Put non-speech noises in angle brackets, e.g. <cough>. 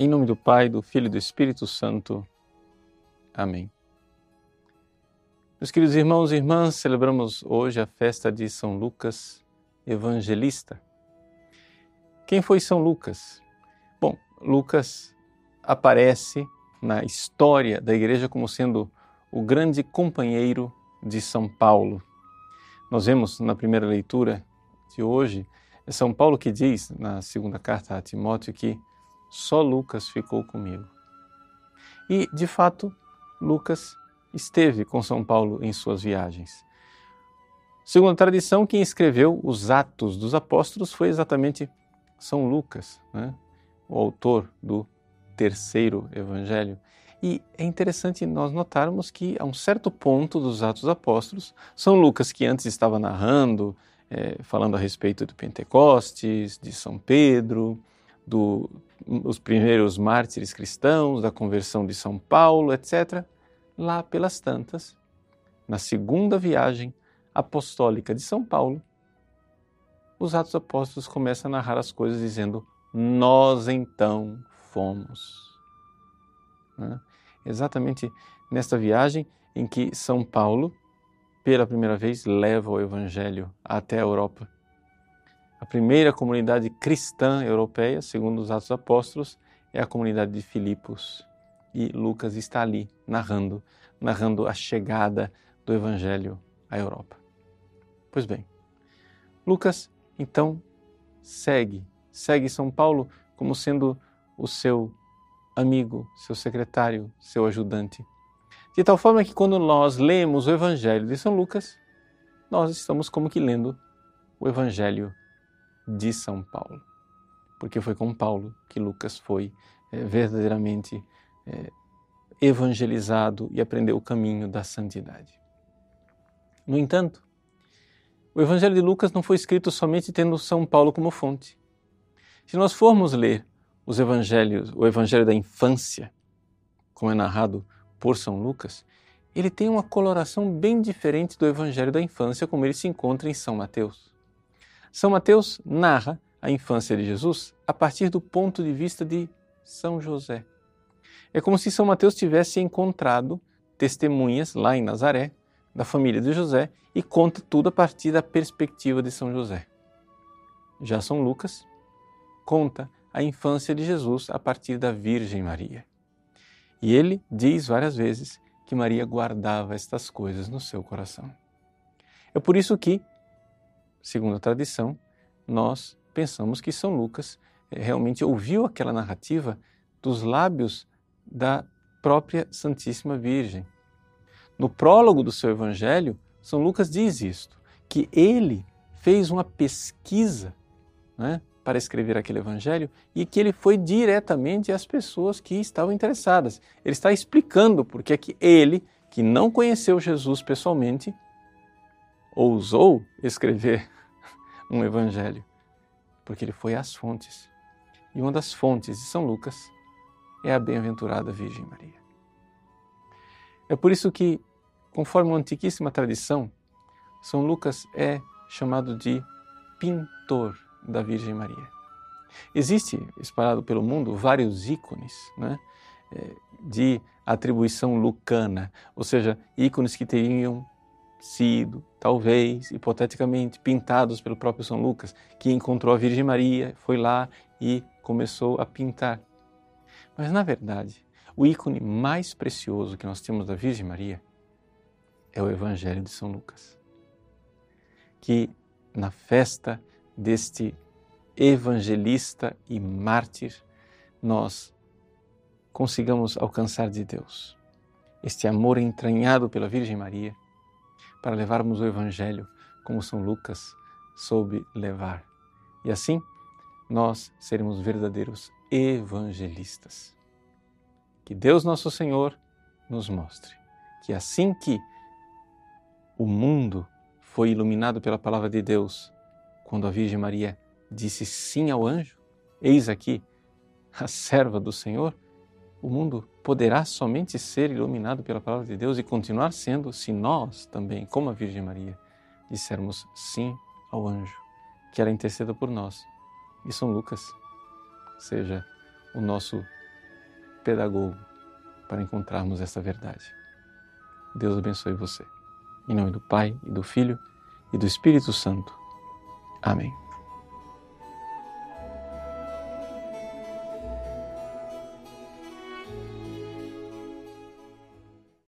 Em nome do Pai, do Filho e do Espírito Santo. Amém. Meus queridos irmãos e irmãs, celebramos hoje a festa de São Lucas Evangelista. Quem foi São Lucas? Bom, Lucas aparece na história da igreja como sendo o grande companheiro de São Paulo. Nós vemos na primeira leitura de hoje, é São Paulo que diz na segunda carta a Timóteo que só Lucas ficou comigo. E, de fato, Lucas esteve com São Paulo em suas viagens. Segundo a tradição, quem escreveu os Atos dos Apóstolos foi exatamente São Lucas, né? o autor do terceiro evangelho. E é interessante nós notarmos que, a um certo ponto dos Atos dos Apóstolos, São Lucas, que antes estava narrando, é, falando a respeito do Pentecostes, de São Pedro, do, os primeiros mártires cristãos, da conversão de São Paulo, etc., lá pelas tantas, na segunda viagem apostólica de São Paulo, os Atos Apóstolos começam a narrar as coisas dizendo: Nós então fomos. Né? Exatamente nesta viagem em que São Paulo, pela primeira vez, leva o Evangelho até a Europa a primeira comunidade cristã europeia, segundo os Atos Apóstolos, é a comunidade de Filipos. E Lucas está ali narrando, narrando a chegada do Evangelho à Europa. Pois bem, Lucas então segue, segue São Paulo como sendo o seu amigo, seu secretário, seu ajudante. De tal forma que quando nós lemos o Evangelho de São Lucas, nós estamos como que lendo o Evangelho de São Paulo. Porque foi com Paulo que Lucas foi é, verdadeiramente é, evangelizado e aprendeu o caminho da santidade. No entanto, o Evangelho de Lucas não foi escrito somente tendo São Paulo como fonte. Se nós formos ler os evangelhos, o Evangelho da infância, como é narrado por São Lucas, ele tem uma coloração bem diferente do Evangelho da infância, como ele se encontra em São Mateus. São Mateus narra a infância de Jesus a partir do ponto de vista de São José. É como se São Mateus tivesse encontrado testemunhas lá em Nazaré da família de José e conta tudo a partir da perspectiva de São José. Já São Lucas conta a infância de Jesus a partir da Virgem Maria. E ele diz várias vezes que Maria guardava estas coisas no seu coração. É por isso que segundo a tradição, nós pensamos que São Lucas eh, realmente ouviu aquela narrativa dos lábios da própria Santíssima Virgem. No prólogo do seu evangelho, São Lucas diz isto, que ele fez uma pesquisa né, para escrever aquele evangelho e que ele foi diretamente às pessoas que estavam interessadas. Ele está explicando porque é que ele, que não conheceu Jesus pessoalmente, ousou escrever <laughs> um evangelho, porque ele foi às fontes. E uma das fontes de São Lucas é a bem-aventurada Virgem Maria. É por isso que, conforme uma antiquíssima tradição, São Lucas é chamado de pintor da Virgem Maria. Existe, espalhado pelo mundo, vários ícones né, é, de atribuição lucana, ou seja, ícones que teriam sido, talvez, hipoteticamente, pintados pelo próprio São Lucas, que encontrou a Virgem Maria, foi lá e começou a pintar. Mas, na verdade, o ícone mais precioso que nós temos da Virgem Maria é o Evangelho de São Lucas. Que na festa deste evangelista e mártir, nós consigamos alcançar de Deus este amor entranhado pela Virgem Maria para levarmos o Evangelho como São Lucas soube levar. E assim, nós seremos verdadeiros evangelistas. Que Deus Nosso Senhor nos mostre que assim que o mundo foi iluminado pela palavra de Deus, quando a Virgem Maria disse sim ao anjo, eis aqui a serva do Senhor, o mundo poderá somente ser iluminado pela palavra de Deus e continuar sendo se nós também, como a Virgem Maria, dissermos sim ao anjo, que ela interceda por nós. E São Lucas seja o nosso pedagogo para encontrarmos essa verdade. Deus abençoe você. Em nome do Pai, e do Filho e do Espírito Santo. Amém.